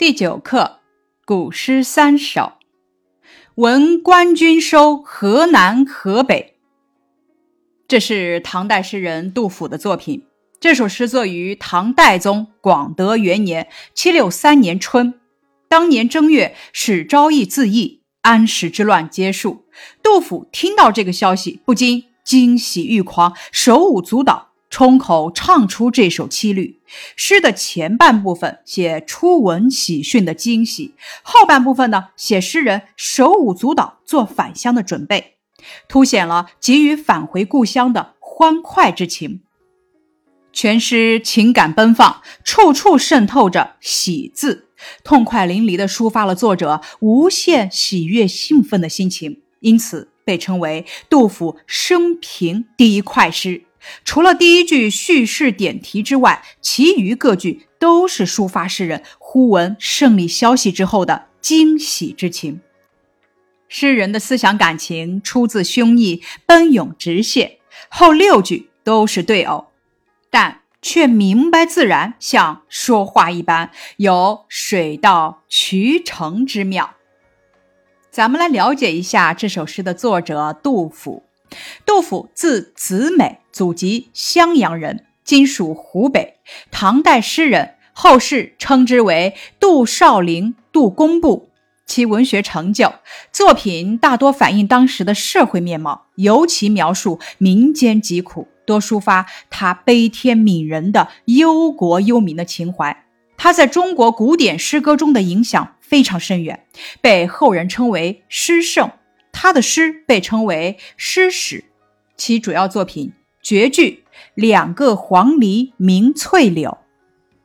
第九课古诗三首。闻官军收河南河北，这是唐代诗人杜甫的作品。这首诗作于唐代宗广德元年（七六三年）春。当年正月，史昭义自缢，安史之乱结束。杜甫听到这个消息，不禁惊喜欲狂，手舞足蹈。冲口唱出这首七律。诗的前半部分写初闻喜讯的惊喜，后半部分呢写诗人手舞足蹈做返乡的准备，凸显了急于返回故乡的欢快之情。全诗情感奔放，处处渗透着喜字，痛快淋漓地抒发了作者无限喜悦兴奋的心情，因此被称为杜甫生平第一快诗。除了第一句叙事点题之外，其余各句都是抒发诗人忽闻胜利消息之后的惊喜之情。诗人的思想感情出自胸臆，奔涌直泻。后六句都是对偶，但却明白自然，像说话一般，有水到渠成之妙。咱们来了解一下这首诗的作者杜甫。杜甫字子美，祖籍襄阳人，今属湖北。唐代诗人，后世称之为杜少陵、杜工部。其文学成就作品大多反映当时的社会面貌，尤其描述民间疾苦，多抒发他悲天悯人的忧国忧民的情怀。他在中国古典诗歌中的影响非常深远，被后人称为诗圣。他的诗被称为诗史，其主要作品绝句《两个黄鹂鸣翠柳》，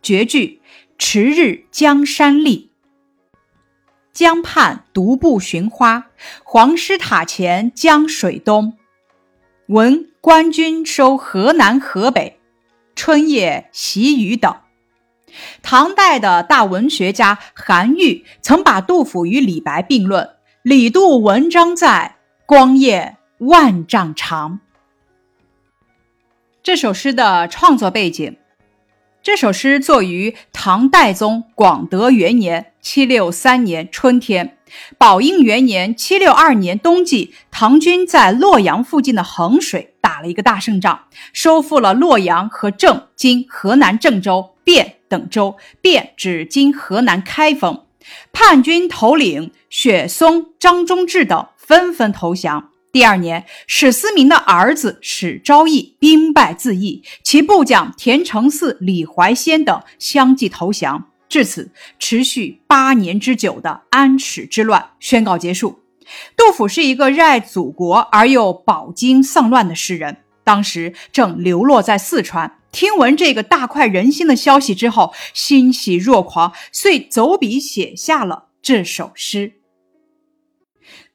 绝句《迟日江山丽》，江畔独步寻花，黄师塔前江水东，闻官军收河南河北，春夜喜雨等。唐代的大文学家韩愈曾把杜甫与李白并论。李杜文章在，光焰万丈长。这首诗的创作背景，这首诗作于唐代宗广德元年（七六三年）春天，宝应元年（七六二年）冬季，唐军在洛阳附近的衡水打了一个大胜仗，收复了洛阳和郑（今河南郑州）、汴等州。汴指今河南开封。叛军头领雪松、张忠志等纷纷投降。第二年，史思明的儿子史昭义兵败自缢，其部将田承嗣、李怀仙等相继投降。至此，持续八年之久的安史之乱宣告结束。杜甫是一个热爱祖国而又饱经丧乱的诗人，当时正流落在四川。听闻这个大快人心的消息之后，欣喜若狂，遂走笔写下了这首诗。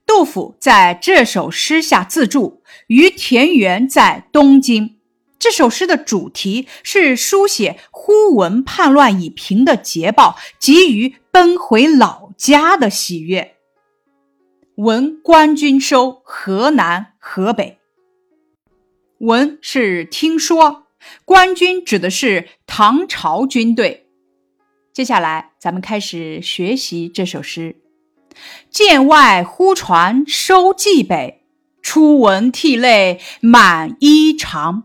杜甫在这首诗下自注：“于田园在东京。”这首诗的主题是书写忽闻叛乱已平的捷报，急于奔回老家的喜悦。闻官军收河南河北，闻是听说。官军指的是唐朝军队。接下来，咱们开始学习这首诗。剑外忽传收蓟北，初闻涕泪满衣裳。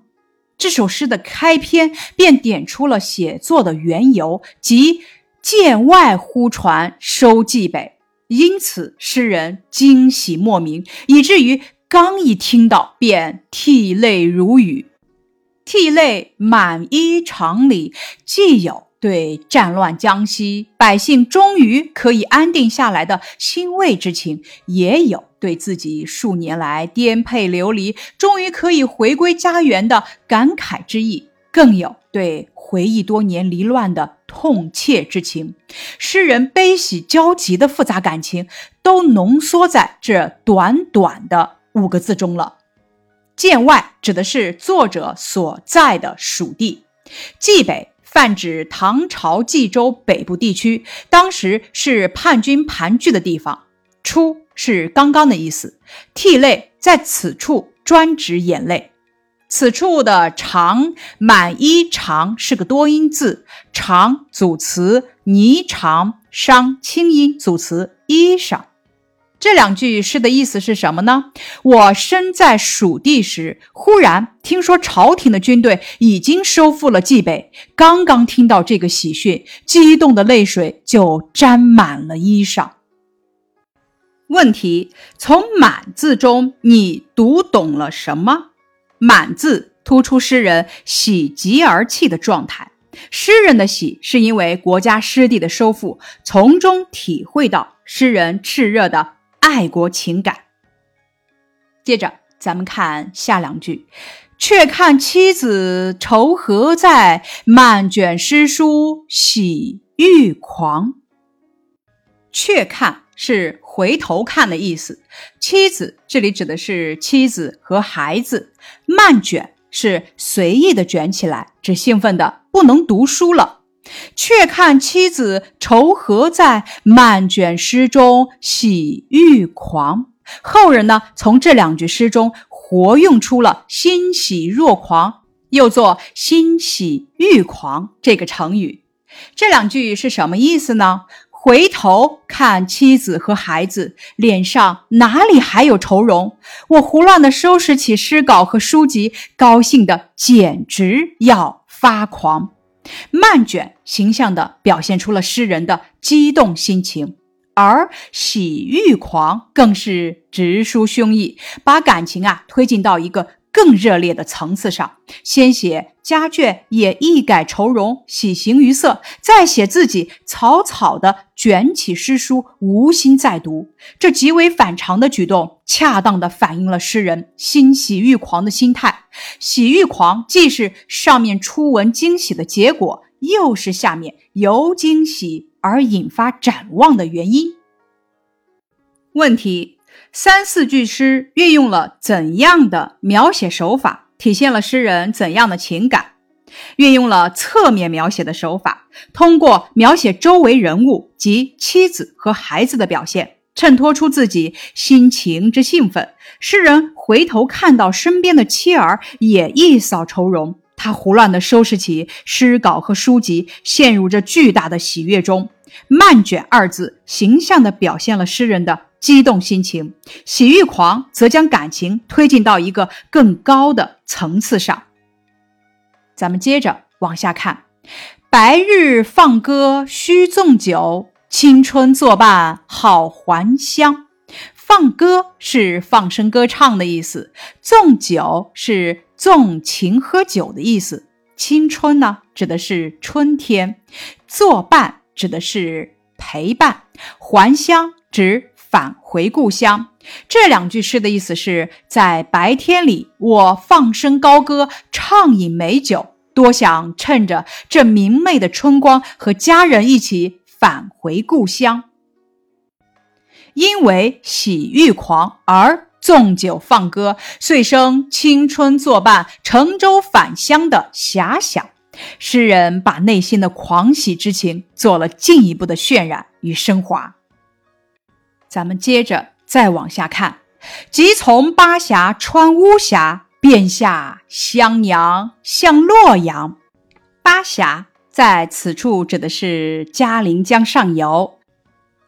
这首诗的开篇便点出了写作的缘由，即剑外忽传收蓟北，因此诗人惊喜莫名，以至于刚一听到便涕泪如雨。涕泪满衣裳里，既有对战乱江西百姓终于可以安定下来的欣慰之情，也有对自己数年来颠沛流离，终于可以回归家园的感慨之意，更有对回忆多年离乱的痛切之情。诗人悲喜交集的复杂感情，都浓缩在这短短的五个字中了。剑外指的是作者所在的属地，冀北泛指唐朝冀州北部地区，当时是叛军盘踞的地方。出是刚刚的意思，涕泪在此处专指眼泪。此处的“长”满衣“长”是个多音字，“长”组词霓裳，裳清音组词衣裳。这两句诗的意思是什么呢？我身在蜀地时，忽然听说朝廷的军队已经收复了蓟北。刚刚听到这个喜讯，激动的泪水就沾满了衣裳。问题：从“满”字中，你读懂了什么？“满”字突出诗人喜极而泣的状态。诗人的喜是因为国家失地的收复，从中体会到诗人炽热的。爱国情感。接着，咱们看下两句：“却看妻子愁何在，漫卷诗书喜欲狂。”“却看”是回头看的意思，妻子这里指的是妻子和孩子，“漫卷”是随意的卷起来，只兴奋的不能读书了。却看妻子愁何在，漫卷诗中喜欲狂。后人呢，从这两句诗中活用出了“欣喜若狂”，又作“欣喜欲狂”这个成语。这两句是什么意思呢？回头看妻子和孩子，脸上哪里还有愁容？我胡乱的收拾起诗稿和书籍，高兴的简直要发狂。漫卷形象地表现出了诗人的激动心情，而喜欲狂更是直抒胸臆，把感情啊推进到一个更热烈的层次上。先写家眷也一改愁容，喜形于色，再写自己草草地卷起诗书，无心再读。这极为反常的举动，恰当地反映了诗人欣喜欲狂的心态。喜欲狂，既是上面初闻惊喜的结果，又是下面由惊喜而引发展望的原因。问题：三四句诗运用了怎样的描写手法，体现了诗人怎样的情感？运用了侧面描写的手法，通过描写周围人物及妻子和孩子的表现。衬托出自己心情之兴奋，诗人回头看到身边的妻儿也一扫愁容，他胡乱地收拾起诗稿和书籍，陷入这巨大的喜悦中。漫卷二字形象地表现了诗人的激动心情，喜欲狂则将感情推进到一个更高的层次上。咱们接着往下看，白日放歌须纵酒。青春作伴好还乡，放歌是放声歌唱的意思，纵酒是纵情喝酒的意思。青春呢，指的是春天；作伴指的是陪伴；还乡指返回故乡。这两句诗的意思是在白天里，我放声高歌，畅饮美酒，多想趁着这明媚的春光，和家人一起。返回故乡，因为喜欲狂而纵酒放歌，遂生青春作伴、乘舟返乡的遐想。诗人把内心的狂喜之情做了进一步的渲染与升华。咱们接着再往下看，即从巴峡穿巫峡，便下襄阳向洛阳。巴峡。在此处指的是嘉陵江上游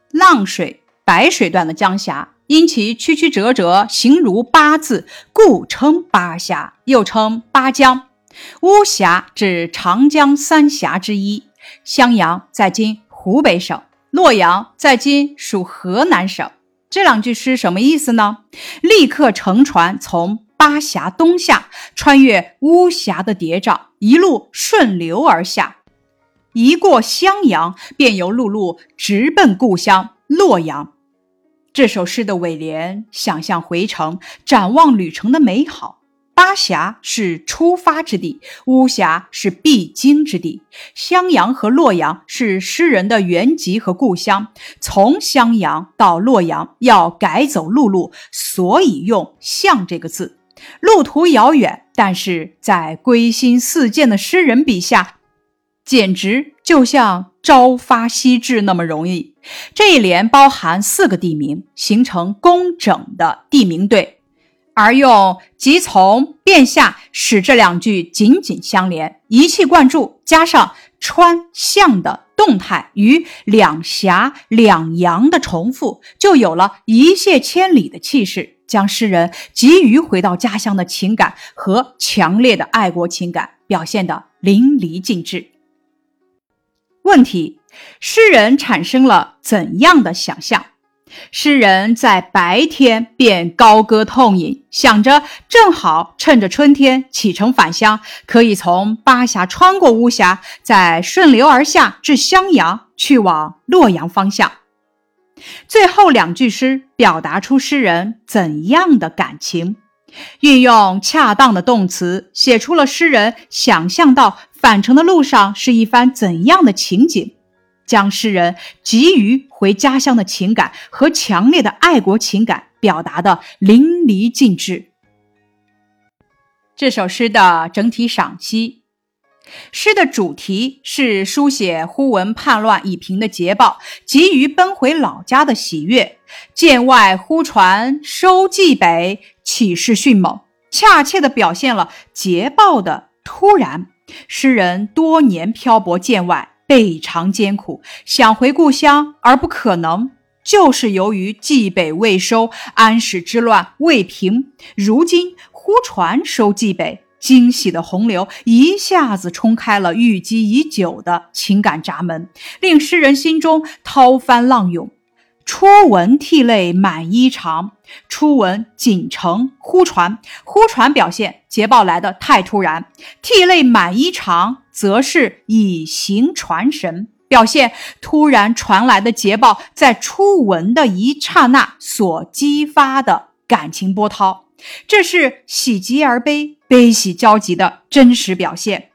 浪水白水段的江峡，因其曲曲折折，形如八字，故称巴峡，又称巴江。巫峡指长江三峡之一。襄阳在今湖北省，洛阳在今属河南省。这两句诗什么意思呢？立刻乘船从巴峡东下，穿越巫峡的叠嶂，一路顺流而下。一过襄阳，便由陆路直奔故乡洛阳。这首诗的尾联想象回程，展望旅程的美好。巴峡是出发之地，巫峡是必经之地，襄阳和洛阳是诗人的原籍和故乡。从襄阳到洛阳要改走陆路，所以用“向”这个字。路途遥远，但是在归心似箭的诗人笔下。简直就像朝发夕至那么容易。这一联包含四个地名，形成工整的地名对。而用“即从”“便下”使这两句紧紧相连，一气贯注，加上“穿”“向”的动态与“两峡”“两阳”的重复，就有了一泻千里的气势，将诗人急于回到家乡的情感和强烈的爱国情感表现得淋漓尽致。问题：诗人产生了怎样的想象？诗人在白天便高歌痛饮，想着正好趁着春天启程返乡，可以从巴峡穿过巫峡，再顺流而下至襄阳，去往洛阳方向。最后两句诗表达出诗人怎样的感情？运用恰当的动词，写出了诗人想象到返程的路上是一番怎样的情景。将诗人急于回家乡的情感和强烈的爱国情感表达的淋漓尽致。这首诗的整体赏析：诗的主题是书写忽闻叛乱已平的捷报，急于奔回老家的喜悦。剑外忽传收蓟北，气势迅猛，恰切地表现了捷报的突然。诗人多年漂泊剑外。倍尝艰苦，想回故乡而不可能，就是由于冀北未收，安史之乱未平。如今忽传收冀北，惊喜的洪流一下子冲开了郁积已久的情感闸门，令诗人心中涛翻浪涌。初闻涕泪满衣裳，初闻锦城忽传，忽传表现捷报来的太突然；涕泪满衣裳，则是以形传神，表现突然传来的捷报在初闻的一刹那所激发的感情波涛，这是喜极而悲、悲喜交集的真实表现。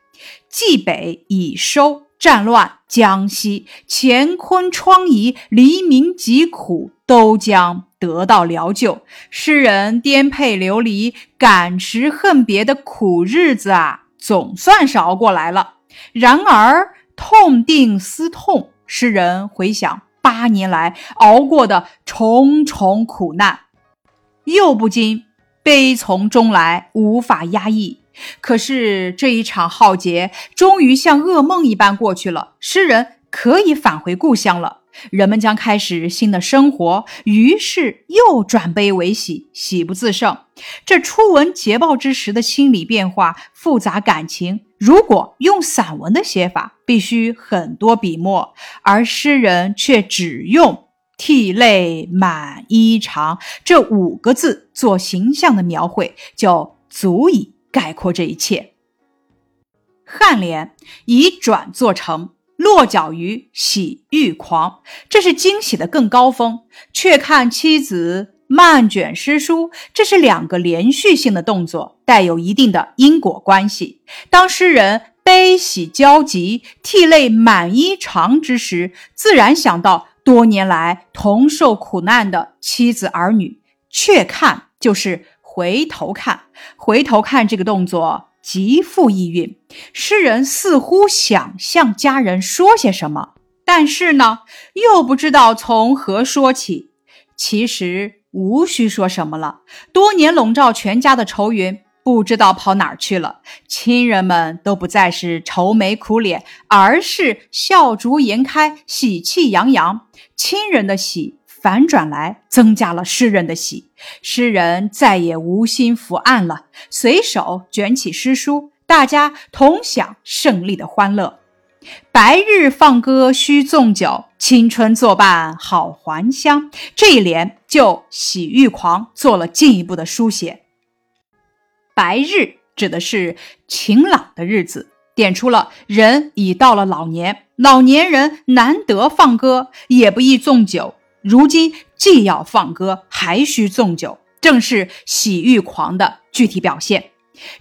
冀北已收。战乱，江西乾坤疮痍，黎民疾苦都将得到疗救。诗人颠沛流离、感时恨别的苦日子啊，总算是熬过来了。然而痛定思痛，诗人回想八年来熬过的重重苦难，又不禁悲从中来，无法压抑。可是这一场浩劫终于像噩梦一般过去了，诗人可以返回故乡了，人们将开始新的生活，于是又转悲为喜，喜不自胜。这初闻捷报之时的心理变化、复杂感情，如果用散文的写法，必须很多笔墨，而诗人却只用“涕泪满衣裳”这五个字做形象的描绘，就足以。概括这一切，颔联以转作成，落脚于喜欲狂，这是惊喜的更高峰。却看妻子漫卷诗书，这是两个连续性的动作，带有一定的因果关系。当诗人悲喜交集、涕泪满衣裳之时，自然想到多年来同受苦难的妻子儿女。却看就是。回头看，回头看这个动作极富意蕴。诗人似乎想向家人说些什么，但是呢，又不知道从何说起。其实无需说什么了，多年笼罩全家的愁云不知道跑哪儿去了。亲人们都不再是愁眉苦脸，而是笑逐颜开、喜气洋洋。亲人的喜。反转来，增加了诗人的喜。诗人再也无心伏案了，随手卷起诗书，大家同享胜利的欢乐。白日放歌须纵酒，青春作伴好还乡。这一联就喜欲狂做了进一步的书写。白日指的是晴朗的日子，点出了人已到了老年，老年人难得放歌，也不宜纵酒。如今既要放歌，还需纵酒，正是喜欲狂的具体表现。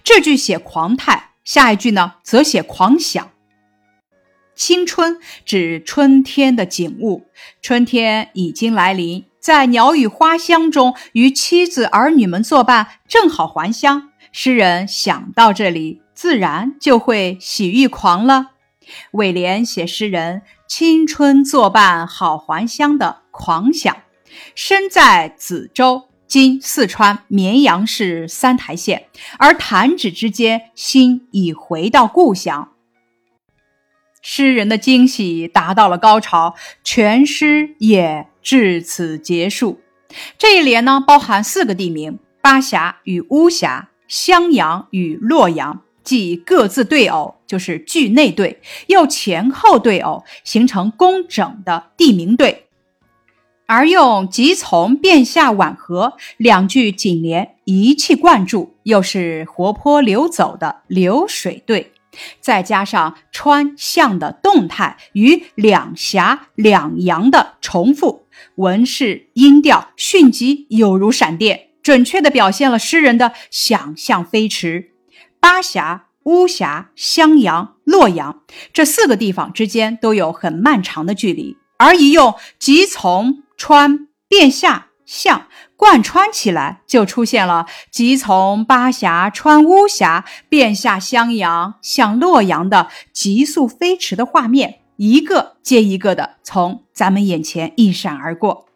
这句写狂态，下一句呢则写狂想。青春指春天的景物，春天已经来临，在鸟语花香中，与妻子儿女们作伴，正好还乡。诗人想到这里，自然就会喜欲狂了。尾联写诗人青春作伴好还乡的。狂想，身在梓州，今四川绵阳市三台县，而弹指之间，心已回到故乡。诗人的惊喜达到了高潮，全诗也至此结束。这一联呢，包含四个地名：巴峡与巫峡、襄阳与洛阳，即各自对偶，就是句内对，又前后对偶，形成工整的地名对。而用急从变下缓和两句紧连，一气贯注，又是活泼流走的流水对。再加上川向的动态与两峡两阳的重复，文式音调迅疾，有如闪电，准确地表现了诗人的想象飞驰。巴峡、巫峡、襄阳、洛阳这四个地方之间都有很漫长的距离，而一用即从川变下。向贯穿起来，就出现了即从巴峡穿巫峡，便下襄阳向洛阳的急速飞驰的画面，一个接一个的从咱们眼前一闪而过。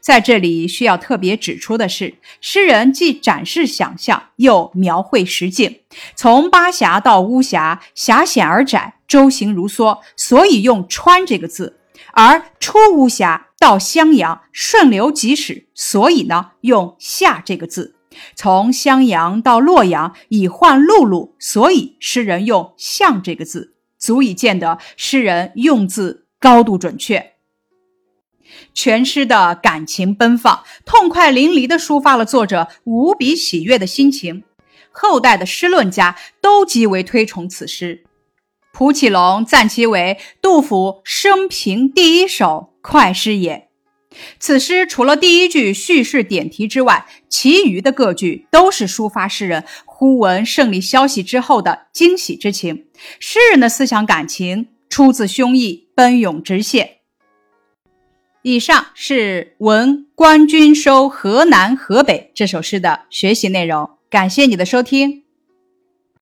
在这里需要特别指出的是，诗人既展示想象，又描绘实景。从巴峡到巫峡，狭险而窄，舟行如梭，所以用“穿”这个字。而出巫峡到襄阳顺流即驶，所以呢用下这个字；从襄阳到洛阳以换陆路，所以诗人用向这个字，足以见得诗人用字高度准确。全诗的感情奔放、痛快淋漓地抒发了作者无比喜悦的心情，后代的诗论家都极为推崇此诗。蒲启龙赞其为杜甫生平第一首快诗也。此诗除了第一句叙事点题之外，其余的各句都是抒发诗人忽闻胜利消息之后的惊喜之情。诗人的思想感情出自胸臆，奔涌直泻。以上是《闻官军收河南河北》这首诗的学习内容。感谢你的收听。